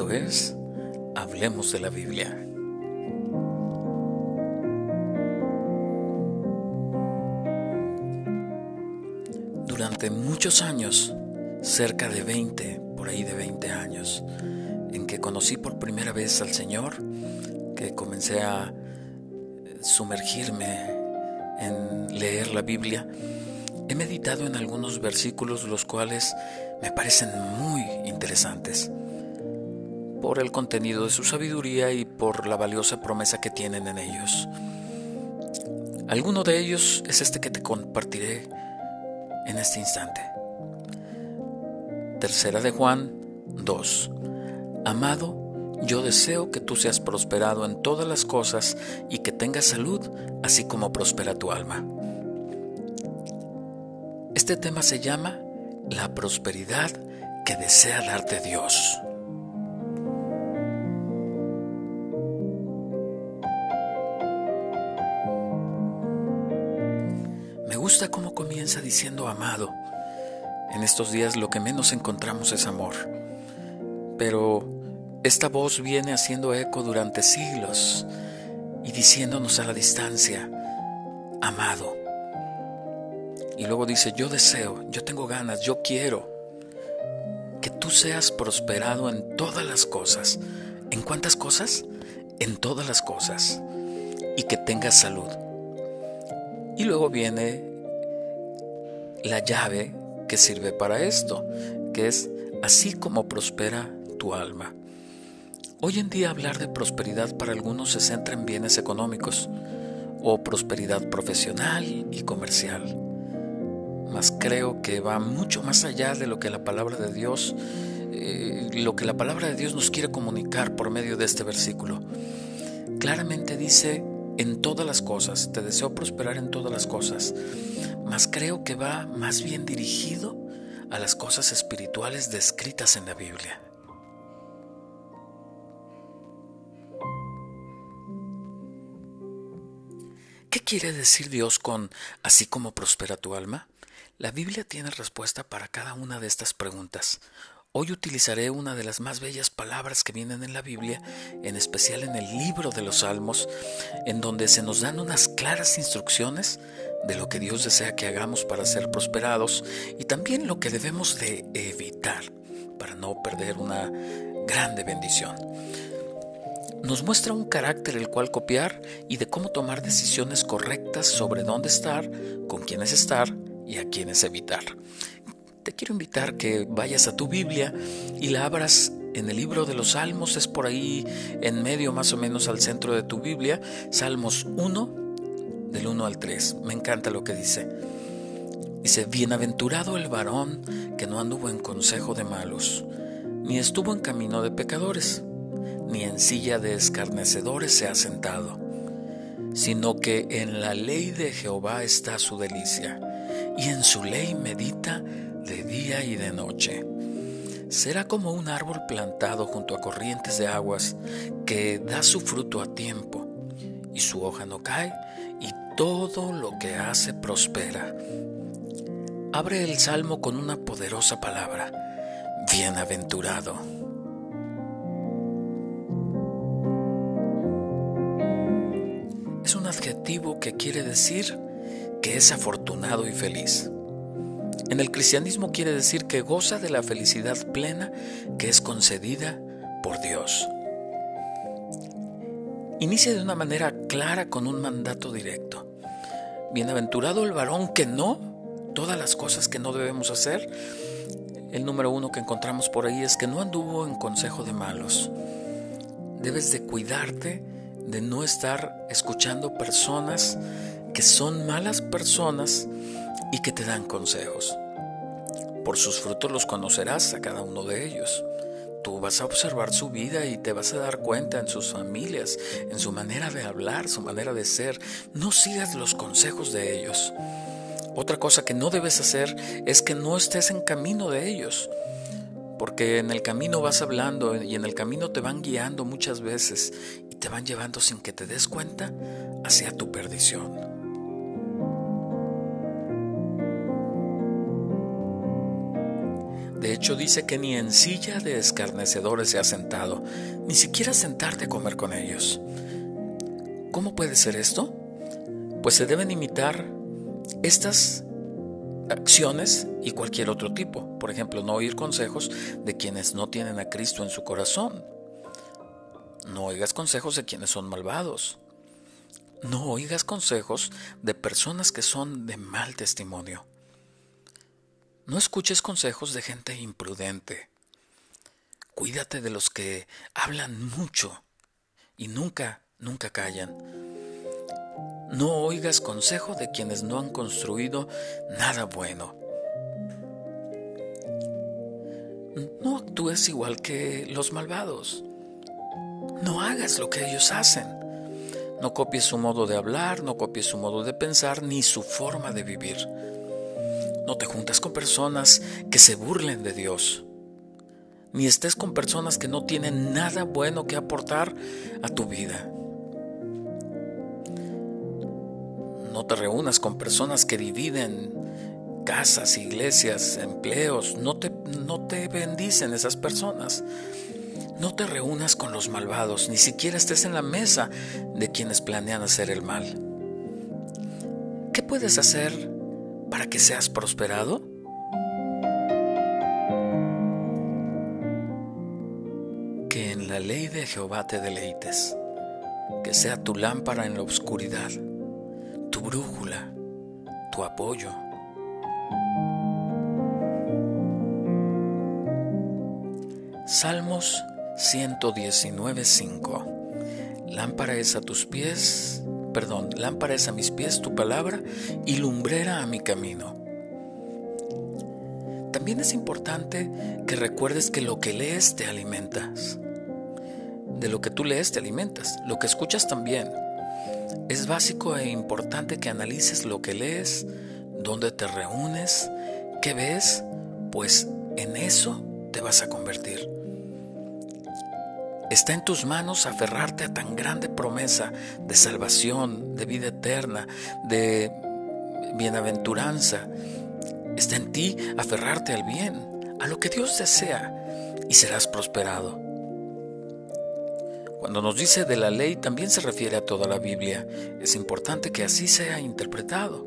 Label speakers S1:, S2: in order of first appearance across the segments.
S1: Esto es Hablemos de la Biblia. Durante muchos años, cerca de 20, por ahí de 20 años, en que conocí por primera vez al Señor, que comencé a sumergirme en leer la Biblia, he meditado en algunos versículos los cuales me parecen muy interesantes por el contenido de su sabiduría y por la valiosa promesa que tienen en ellos. Alguno de ellos es este que te compartiré en este instante. Tercera de Juan 2. Amado, yo deseo que tú seas prosperado en todas las cosas y que tengas salud, así como prospera tu alma. Este tema se llama La prosperidad que desea darte Dios. Gusta cómo comienza diciendo amado. En estos días lo que menos encontramos es amor. Pero esta voz viene haciendo eco durante siglos y diciéndonos a la distancia, amado. Y luego dice, yo deseo, yo tengo ganas, yo quiero que tú seas prosperado en todas las cosas. ¿En cuántas cosas? En todas las cosas. Y que tengas salud. Y luego viene la llave que sirve para esto, que es así como prospera tu alma. Hoy en día hablar de prosperidad para algunos se centra en bienes económicos o prosperidad profesional y comercial mas creo que va mucho más allá de lo que la palabra de Dios, eh, lo que la palabra de Dios nos quiere comunicar por medio de este versículo. Claramente dice, en todas las cosas, te deseo prosperar en todas las cosas, mas creo que va más bien dirigido a las cosas espirituales descritas en la Biblia. ¿Qué quiere decir Dios con así como prospera tu alma? La Biblia tiene respuesta para cada una de estas preguntas. Hoy utilizaré una de las más bellas palabras que vienen en la Biblia, en especial en el libro de los Salmos, en donde se nos dan unas claras instrucciones de lo que Dios desea que hagamos para ser prosperados y también lo que debemos de evitar para no perder una grande bendición. Nos muestra un carácter el cual copiar y de cómo tomar decisiones correctas sobre dónde estar, con quiénes estar, y a quienes evitar. Te quiero invitar que vayas a tu Biblia y la abras en el libro de los Salmos, es por ahí en medio más o menos al centro de tu Biblia, Salmos 1, del 1 al 3. Me encanta lo que dice. Dice, bienaventurado el varón que no anduvo en consejo de malos, ni estuvo en camino de pecadores, ni en silla de escarnecedores se ha sentado, sino que en la ley de Jehová está su delicia y en su ley medita de día y de noche. Será como un árbol plantado junto a corrientes de aguas que da su fruto a tiempo y su hoja no cae y todo lo que hace prospera. Abre el salmo con una poderosa palabra, bienaventurado. Es un adjetivo que quiere decir que es afortunado y feliz. En el cristianismo quiere decir que goza de la felicidad plena que es concedida por Dios. Inicia de una manera clara con un mandato directo. Bienaventurado el varón que no, todas las cosas que no debemos hacer. El número uno que encontramos por ahí es que no anduvo en consejo de malos. Debes de cuidarte de no estar escuchando personas que son malas personas y que te dan consejos. Por sus frutos los conocerás a cada uno de ellos. Tú vas a observar su vida y te vas a dar cuenta en sus familias, en su manera de hablar, su manera de ser. No sigas los consejos de ellos. Otra cosa que no debes hacer es que no estés en camino de ellos, porque en el camino vas hablando y en el camino te van guiando muchas veces y te van llevando sin que te des cuenta hacia tu perdición. De hecho, dice que ni en silla de escarnecedores se ha sentado, ni siquiera sentarte a comer con ellos. ¿Cómo puede ser esto? Pues se deben imitar estas acciones y cualquier otro tipo. Por ejemplo, no oír consejos de quienes no tienen a Cristo en su corazón. No oigas consejos de quienes son malvados. No oigas consejos de personas que son de mal testimonio. No escuches consejos de gente imprudente. Cuídate de los que hablan mucho y nunca, nunca callan. No oigas consejo de quienes no han construido nada bueno. No actúes igual que los malvados. No hagas lo que ellos hacen. No copies su modo de hablar, no copies su modo de pensar, ni su forma de vivir. No te juntas con personas que se burlen de Dios. Ni estés con personas que no tienen nada bueno que aportar a tu vida. No te reúnas con personas que dividen casas, iglesias, empleos. No te, no te bendicen esas personas. No te reúnas con los malvados, ni siquiera estés en la mesa de quienes planean hacer el mal. ¿Qué puedes hacer para que seas prosperado? Que en la ley de Jehová te deleites, que sea tu lámpara en la oscuridad, tu brújula, tu apoyo. Salmos 119.5 Lámpara es a tus pies, perdón, lámpara es a mis pies tu palabra y lumbrera a mi camino. También es importante que recuerdes que lo que lees te alimentas. De lo que tú lees te alimentas, lo que escuchas también. Es básico e importante que analices lo que lees, dónde te reúnes, qué ves, pues en eso te vas a convertir. Está en tus manos aferrarte a tan grande promesa de salvación, de vida eterna, de bienaventuranza. Está en ti aferrarte al bien, a lo que Dios desea, y serás prosperado. Cuando nos dice de la ley también se refiere a toda la Biblia. Es importante que así sea interpretado.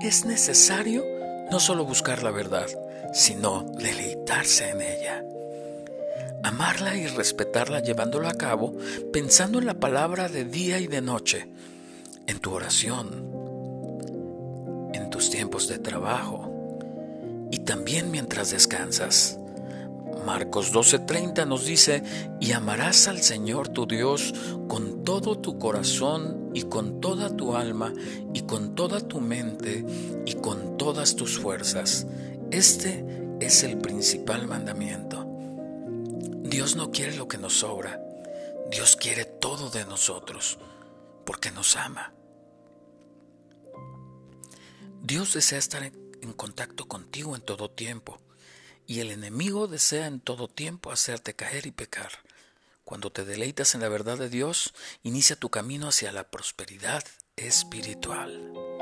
S1: Es necesario no solo buscar la verdad, sino deleitarse en ella amarla y respetarla llevándolo a cabo, pensando en la palabra de día y de noche, en tu oración, en tus tiempos de trabajo y también mientras descansas. Marcos 12:30 nos dice, y amarás al Señor tu Dios con todo tu corazón y con toda tu alma y con toda tu mente y con todas tus fuerzas. Este es el principal mandamiento. Dios no quiere lo que nos sobra. Dios quiere todo de nosotros porque nos ama. Dios desea estar en contacto contigo en todo tiempo y el enemigo desea en todo tiempo hacerte caer y pecar. Cuando te deleitas en la verdad de Dios, inicia tu camino hacia la prosperidad espiritual.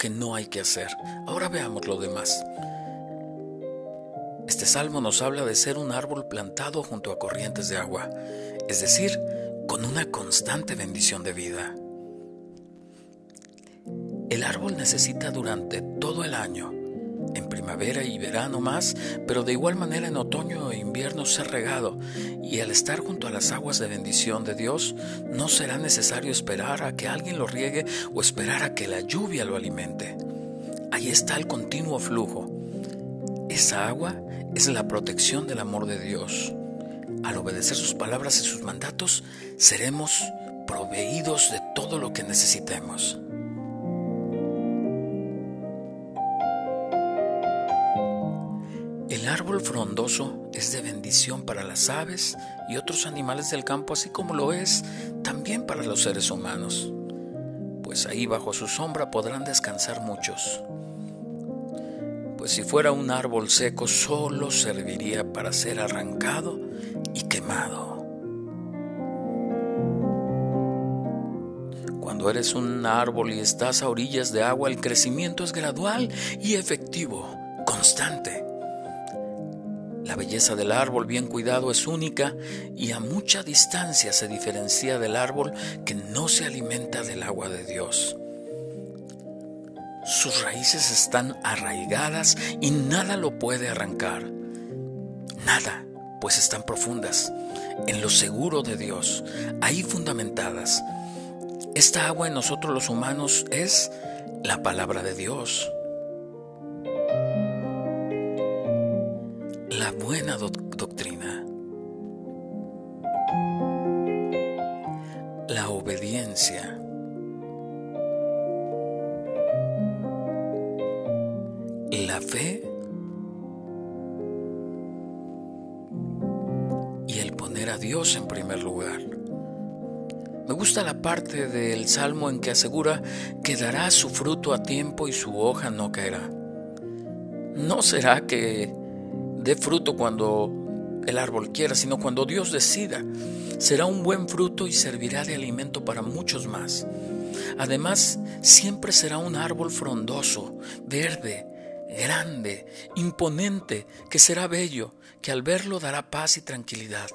S1: Que no hay que hacer. Ahora veamos lo demás. Este salmo nos habla de ser un árbol plantado junto a corrientes de agua, es decir, con una constante bendición de vida. El árbol necesita durante todo el año en primavera y verano más, pero de igual manera en otoño e invierno ser regado, y al estar junto a las aguas de bendición de Dios, no será necesario esperar a que alguien lo riegue o esperar a que la lluvia lo alimente. Ahí está el continuo flujo. Esa agua es la protección del amor de Dios. Al obedecer sus palabras y sus mandatos, seremos proveídos de todo lo que necesitemos. Árbol frondoso es de bendición para las aves y otros animales del campo, así como lo es también para los seres humanos, pues ahí bajo su sombra podrán descansar muchos. Pues si fuera un árbol seco solo serviría para ser arrancado y quemado. Cuando eres un árbol y estás a orillas de agua, el crecimiento es gradual y efectivo, constante. La belleza del árbol bien cuidado es única y a mucha distancia se diferencia del árbol que no se alimenta del agua de Dios. Sus raíces están arraigadas y nada lo puede arrancar. Nada, pues están profundas, en lo seguro de Dios, ahí fundamentadas. Esta agua en nosotros los humanos es la palabra de Dios. La buena doctrina. La obediencia. La fe y el poner a Dios en primer lugar. Me gusta la parte del salmo en que asegura que dará su fruto a tiempo y su hoja no caerá. ¿No será que dé fruto cuando el árbol quiera, sino cuando Dios decida? Será un buen fruto y servirá de alimento para muchos más. Además, siempre será un árbol frondoso, verde, grande, imponente, que será bello, que al verlo dará paz y tranquilidad.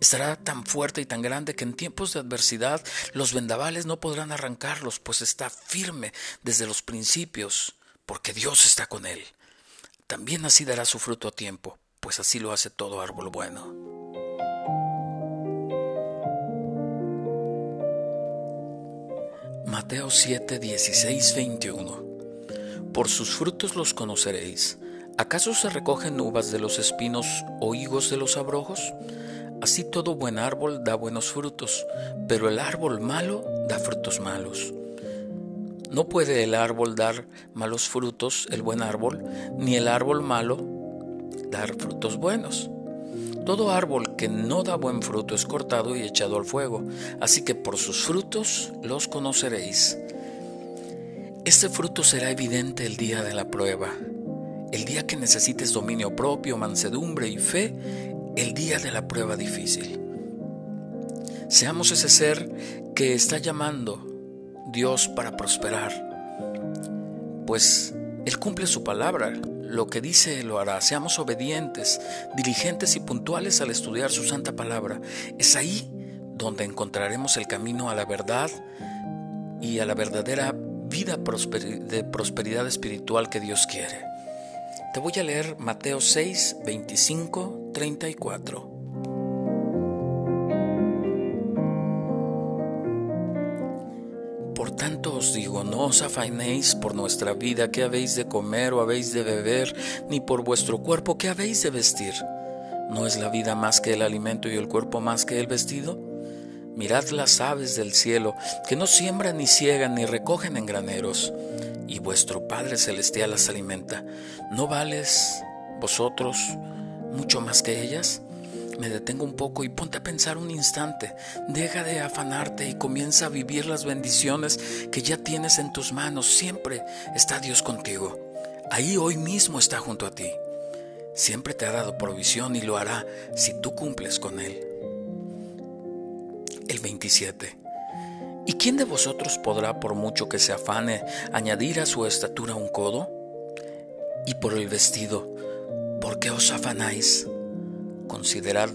S1: Estará tan fuerte y tan grande que en tiempos de adversidad los vendavales no podrán arrancarlos, pues está firme desde los principios, porque Dios está con él. También así dará su fruto a tiempo, pues así lo hace todo árbol bueno. Mateo 7, 16, 21 Por sus frutos los conoceréis. ¿Acaso se recogen uvas de los espinos o higos de los abrojos? Así todo buen árbol da buenos frutos, pero el árbol malo da frutos malos. No puede el árbol dar malos frutos, el buen árbol, ni el árbol malo dar frutos buenos. Todo árbol que no da buen fruto es cortado y echado al fuego, así que por sus frutos los conoceréis. Este fruto será evidente el día de la prueba, el día que necesites dominio propio, mansedumbre y fe, el día de la prueba difícil. Seamos ese ser que está llamando Dios para prosperar, pues Él cumple su palabra, lo que dice lo hará. Seamos obedientes, diligentes y puntuales al estudiar su santa palabra. Es ahí donde encontraremos el camino a la verdad y a la verdadera vida de prosperidad espiritual que Dios quiere. Te voy a leer Mateo 6, 25, 34. No os afainéis por nuestra vida, qué habéis de comer o habéis de beber, ni por vuestro cuerpo, qué habéis de vestir. ¿No es la vida más que el alimento y el cuerpo más que el vestido? Mirad las aves del cielo, que no siembran ni ciegan ni recogen en graneros y vuestro Padre Celestial las alimenta, ¿no vales vosotros mucho más que ellas? Me detengo un poco y ponte a pensar un instante. Deja de afanarte y comienza a vivir las bendiciones que ya tienes en tus manos. Siempre está Dios contigo. Ahí hoy mismo está junto a ti. Siempre te ha dado provisión y lo hará si tú cumples con Él. El 27. ¿Y quién de vosotros podrá, por mucho que se afane, añadir a su estatura un codo? Y por el vestido, ¿por qué os afanáis? Considerad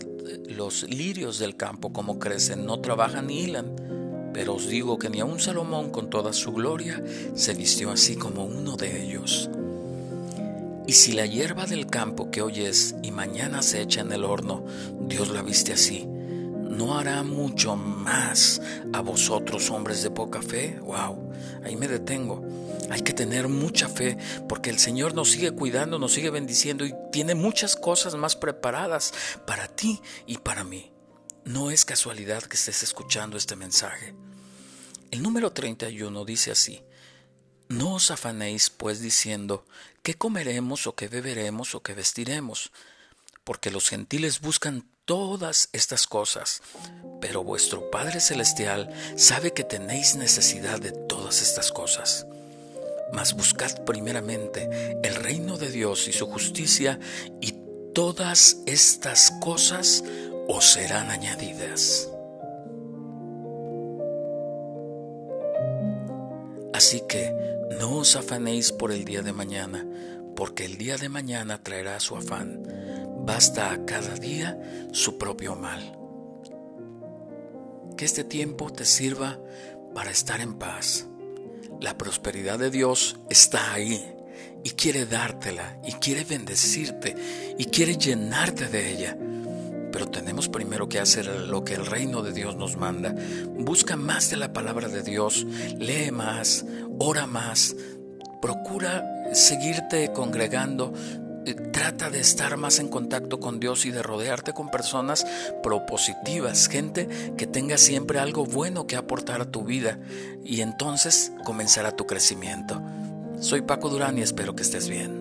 S1: los lirios del campo como crecen, no trabajan ni hilan, pero os digo que ni aun Salomón con toda su gloria se vistió así como uno de ellos. Y si la hierba del campo que hoy es y mañana se echa en el horno, Dios la viste así, ¿no hará mucho más a vosotros, hombres de poca fe? ¡Wow! Ahí me detengo. Hay que tener mucha fe porque el Señor nos sigue cuidando, nos sigue bendiciendo y tiene muchas cosas más preparadas para ti y para mí. No es casualidad que estés escuchando este mensaje. El número 31 dice así, No os afanéis pues diciendo, ¿qué comeremos o qué beberemos o qué vestiremos? Porque los gentiles buscan todas estas cosas, pero vuestro Padre Celestial sabe que tenéis necesidad de todas estas cosas. Mas buscad primeramente el reino de Dios y su justicia, y todas estas cosas os serán añadidas. Así que no os afanéis por el día de mañana, porque el día de mañana traerá su afán. Basta a cada día su propio mal. Que este tiempo te sirva para estar en paz. La prosperidad de Dios está ahí y quiere dártela y quiere bendecirte y quiere llenarte de ella. Pero tenemos primero que hacer lo que el reino de Dios nos manda. Busca más de la palabra de Dios, lee más, ora más, procura seguirte congregando, trata de estar más en contacto con Dios y de rodearte con personas propositivas, gente que tenga siempre algo bueno que aportar a tu vida y entonces comenzará tu crecimiento. Soy Paco Durán y espero que estés bien.